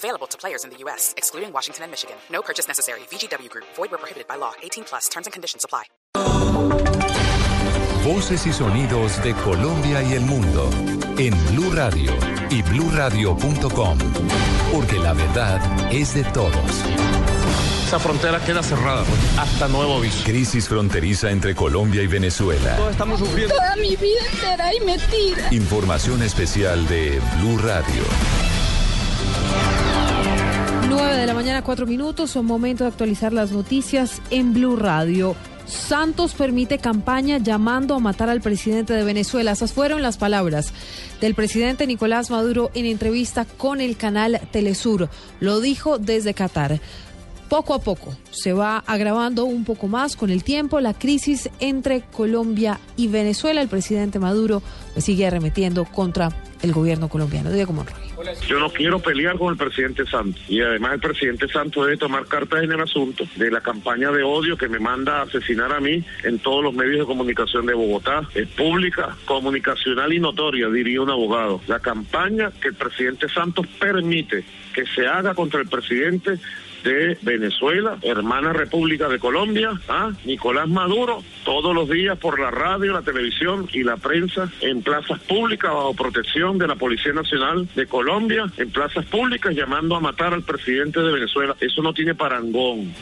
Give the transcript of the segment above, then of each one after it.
Available to players in the U.S., excluding Washington and Michigan. No purchase necessary. VGW Group. Void where prohibited by law. 18 plus. Terms and conditions apply. Voces y sonidos de Colombia y el mundo en Blue Radio y BlueRadio.com, porque la verdad es de todos. Esa frontera queda cerrada pues, hasta nuevo aviso. Crisis fronteriza entre Colombia y Venezuela. Todos estamos sufriendo. Toda mi vida entera y me tira. Información especial de Blue Radio. 9 de la mañana, 4 minutos. Son momento de actualizar las noticias en Blue Radio. Santos permite campaña llamando a matar al presidente de Venezuela. Esas fueron las palabras del presidente Nicolás Maduro en entrevista con el canal Telesur. Lo dijo desde Qatar. Poco a poco se va agravando un poco más con el tiempo la crisis entre Colombia y Venezuela. El presidente Maduro pues, sigue arremetiendo contra el gobierno colombiano. Diego Monroy. Yo no quiero pelear con el presidente Santos y además el presidente Santos debe tomar cartas en el asunto de la campaña de odio que me manda a asesinar a mí en todos los medios de comunicación de Bogotá. Es pública, comunicacional y notoria, diría un abogado. La campaña que el presidente Santos permite que se haga contra el presidente de Venezuela, hermana República de Colombia, ¿ah? Nicolás Maduro, todos los días por la radio, la televisión y la prensa en plazas públicas bajo protección de la Policía Nacional de Colombia, en plazas públicas llamando a matar al presidente de Venezuela. Eso no tiene parangón.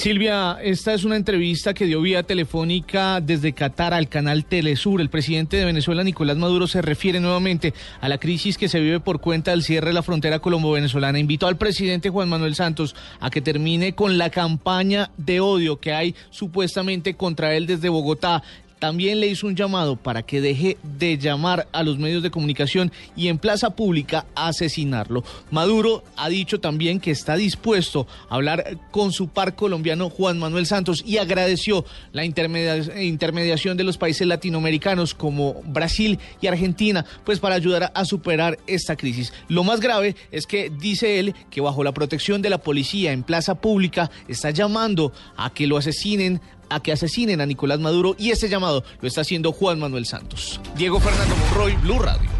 Silvia, esta es una entrevista que dio vía telefónica desde Qatar al canal Telesur. El presidente de Venezuela, Nicolás Maduro, se refiere nuevamente a la crisis que se vive por cuenta del cierre de la frontera colombo-venezolana. Invitó al presidente Juan Manuel Santos a que termine con la campaña de odio que hay supuestamente contra él desde Bogotá también le hizo un llamado para que deje de llamar a los medios de comunicación y en plaza pública asesinarlo. Maduro ha dicho también que está dispuesto a hablar con su par colombiano Juan Manuel Santos y agradeció la intermediación de los países latinoamericanos como Brasil y Argentina, pues para ayudar a superar esta crisis. Lo más grave es que dice él que bajo la protección de la policía en plaza pública está llamando a que lo asesinen a que asesinen a Nicolás Maduro y ese llamado lo está haciendo Juan Manuel Santos. Diego Fernando Monroy, Blue Radio.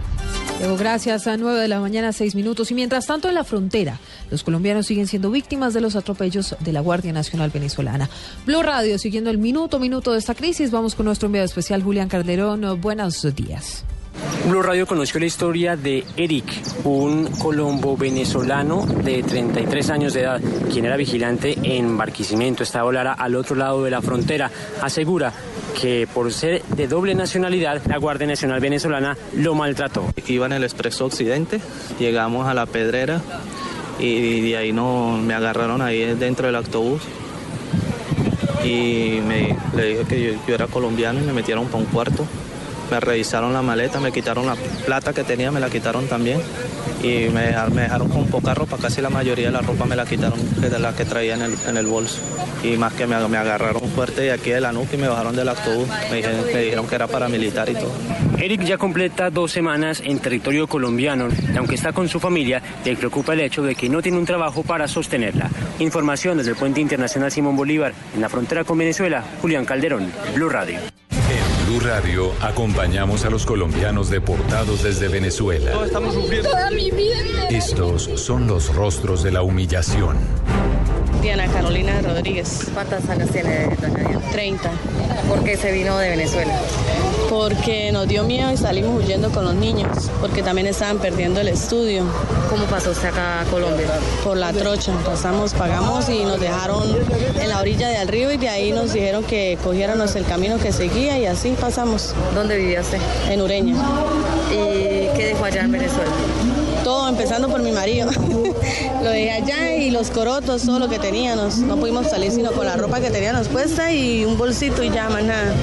Diego, gracias. A 9 de la mañana, 6 minutos. Y mientras tanto, en la frontera, los colombianos siguen siendo víctimas de los atropellos de la Guardia Nacional Venezolana. Blue Radio, siguiendo el minuto minuto de esta crisis, vamos con nuestro enviado especial, Julián Calderón. Buenos días. Blue Radio conoció la historia de Eric, un colombo venezolano de 33 años de edad, quien era vigilante en Barquisimeto, estaba Lara al otro lado de la frontera. Asegura que por ser de doble nacionalidad, la Guardia Nacional Venezolana lo maltrató. Iba en el Expreso Occidente, llegamos a la Pedrera y de ahí no, me agarraron ahí dentro del autobús y me, le dije que yo, yo era colombiano y me metieron para un cuarto me revisaron la maleta, me quitaron la plata que tenía, me la quitaron también y me, dejaron con poca ropa, casi la mayoría de la ropa me la quitaron de la que traía en el, bolso y más que me, agarraron fuerte de aquí de la nuca y me bajaron del autobús, me me dijeron que era paramilitar y todo. Eric ya completa dos semanas en territorio colombiano y aunque está con su familia, le preocupa el hecho de que no tiene un trabajo para sostenerla. Información desde el Puente Internacional Simón Bolívar, en la frontera con Venezuela, Julián Calderón, Blue Radio. Blue Radio acompañamos a los colombianos deportados desde Venezuela. Todos estamos sufriendo. Toda mi vida. Estos son los rostros de la humillación. Diana Carolina Rodríguez. ¿Cuántos años tiene doña Diana? 30. ¿Por qué se vino de Venezuela? Porque nos dio miedo y salimos huyendo con los niños, porque también estaban perdiendo el estudio. ¿Cómo pasó usted acá a Colombia? Por la trocha, pasamos, pagamos y nos dejaron en la orilla del río y de ahí nos dijeron que cogiéramos el camino que seguía y así pasamos. ¿Dónde vivía usted? En Ureña. ¿Y qué dejó allá en Venezuela? Todo empezando por mi marido. lo dejé allá y los corotos, todo lo que teníamos. No pudimos salir sino con la ropa que teníamos puesta y un bolsito y ya, más nada.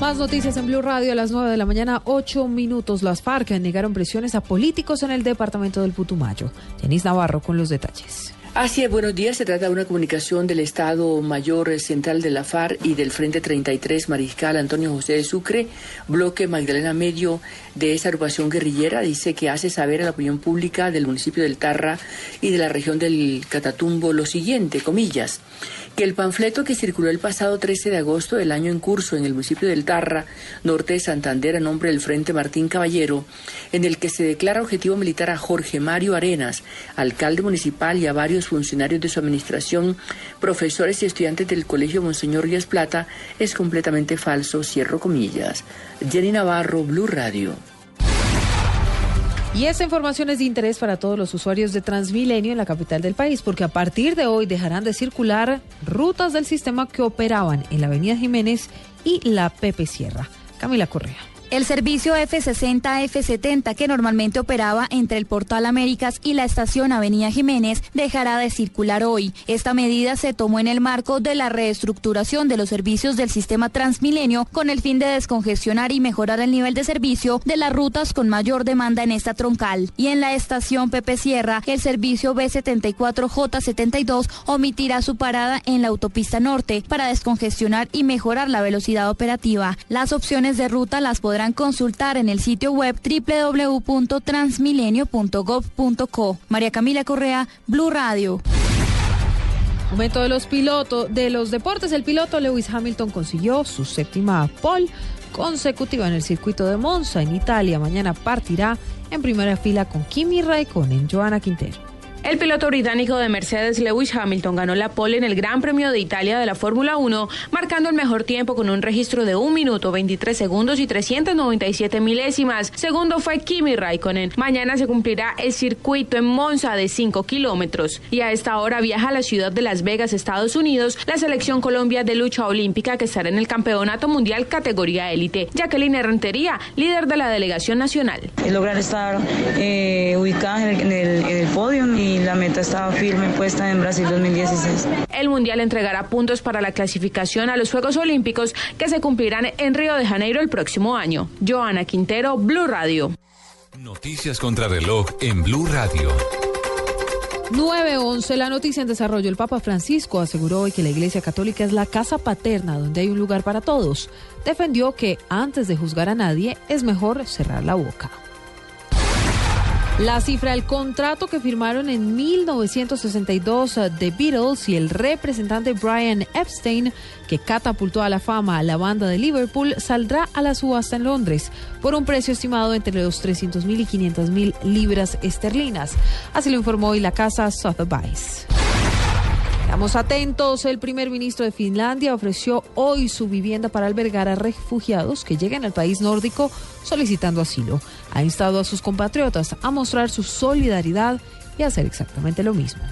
Más noticias en Blue Radio a las 9 de la mañana, 8 minutos. Las FARC negaron presiones a políticos en el departamento del Putumayo. Denis Navarro con los detalles. Así es, buenos días. Se trata de una comunicación del Estado Mayor Central de la FARC y del Frente 33 Mariscal Antonio José de Sucre, bloque Magdalena Medio de esa agrupación guerrillera. Dice que hace saber a la opinión pública del municipio del Tarra y de la región del Catatumbo lo siguiente, comillas, que el panfleto que circuló el pasado 13 de agosto del año en curso en el municipio del Tarra, norte de Santander, a nombre del Frente Martín Caballero, en el que se declara objetivo militar a Jorge Mario Arenas, alcalde municipal y a varios funcionarios de su administración, profesores y estudiantes del Colegio Monseñor Díaz Plata, es completamente falso, cierro comillas. Jenny Navarro, Blue Radio. Y esta información es de interés para todos los usuarios de Transmilenio en la capital del país, porque a partir de hoy dejarán de circular rutas del sistema que operaban en la Avenida Jiménez y la Pepe Sierra. Camila Correa. El servicio F60-F70 que normalmente operaba entre el Portal Américas y la estación Avenida Jiménez dejará de circular hoy. Esta medida se tomó en el marco de la reestructuración de los servicios del sistema Transmilenio con el fin de descongestionar y mejorar el nivel de servicio de las rutas con mayor demanda en esta troncal. Y en la estación Pepe Sierra, el servicio B74J72 omitirá su parada en la autopista norte para descongestionar y mejorar la velocidad operativa. Las opciones de ruta las podrán consultar en el sitio web www.transmilenio.gov.co. María Camila Correa, Blue Radio. Momento de los pilotos de los deportes. El piloto Lewis Hamilton consiguió su séptima pole consecutiva en el circuito de Monza en Italia. Mañana partirá en primera fila con Kimi Raikkonen, Joana Quintero. El piloto británico de Mercedes Lewis Hamilton ganó la pole en el Gran Premio de Italia de la Fórmula 1, marcando el mejor tiempo con un registro de 1 minuto 23 segundos y 397 milésimas. Segundo fue Kimi Raikkonen. Mañana se cumplirá el circuito en Monza de 5 kilómetros. Y a esta hora viaja a la ciudad de Las Vegas, Estados Unidos, la selección Colombia de lucha olímpica que estará en el Campeonato Mundial categoría élite. Jacqueline Herrantería, líder de la delegación nacional. lograr estar eh, ubicada en el, podio la meta estaba firme puesta en Brasil 2016. El Mundial entregará puntos para la clasificación a los Juegos Olímpicos que se cumplirán en Río de Janeiro el próximo año. Joana Quintero, Blue Radio. Noticias contra reloj en Blue Radio. 911, la noticia en desarrollo. El Papa Francisco aseguró hoy que la Iglesia Católica es la casa paterna donde hay un lugar para todos. Defendió que antes de juzgar a nadie es mejor cerrar la boca. La cifra del contrato que firmaron en 1962 uh, The Beatles y el representante Brian Epstein, que catapultó a la fama a la banda de Liverpool, saldrá a la subasta en Londres por un precio estimado entre los 300 mil y 500 mil libras esterlinas. Así lo informó hoy la casa Sotheby's. Estamos atentos. El primer ministro de Finlandia ofreció hoy su vivienda para albergar a refugiados que lleguen al país nórdico solicitando asilo. Ha instado a sus compatriotas a mostrar su solidaridad y hacer exactamente lo mismo.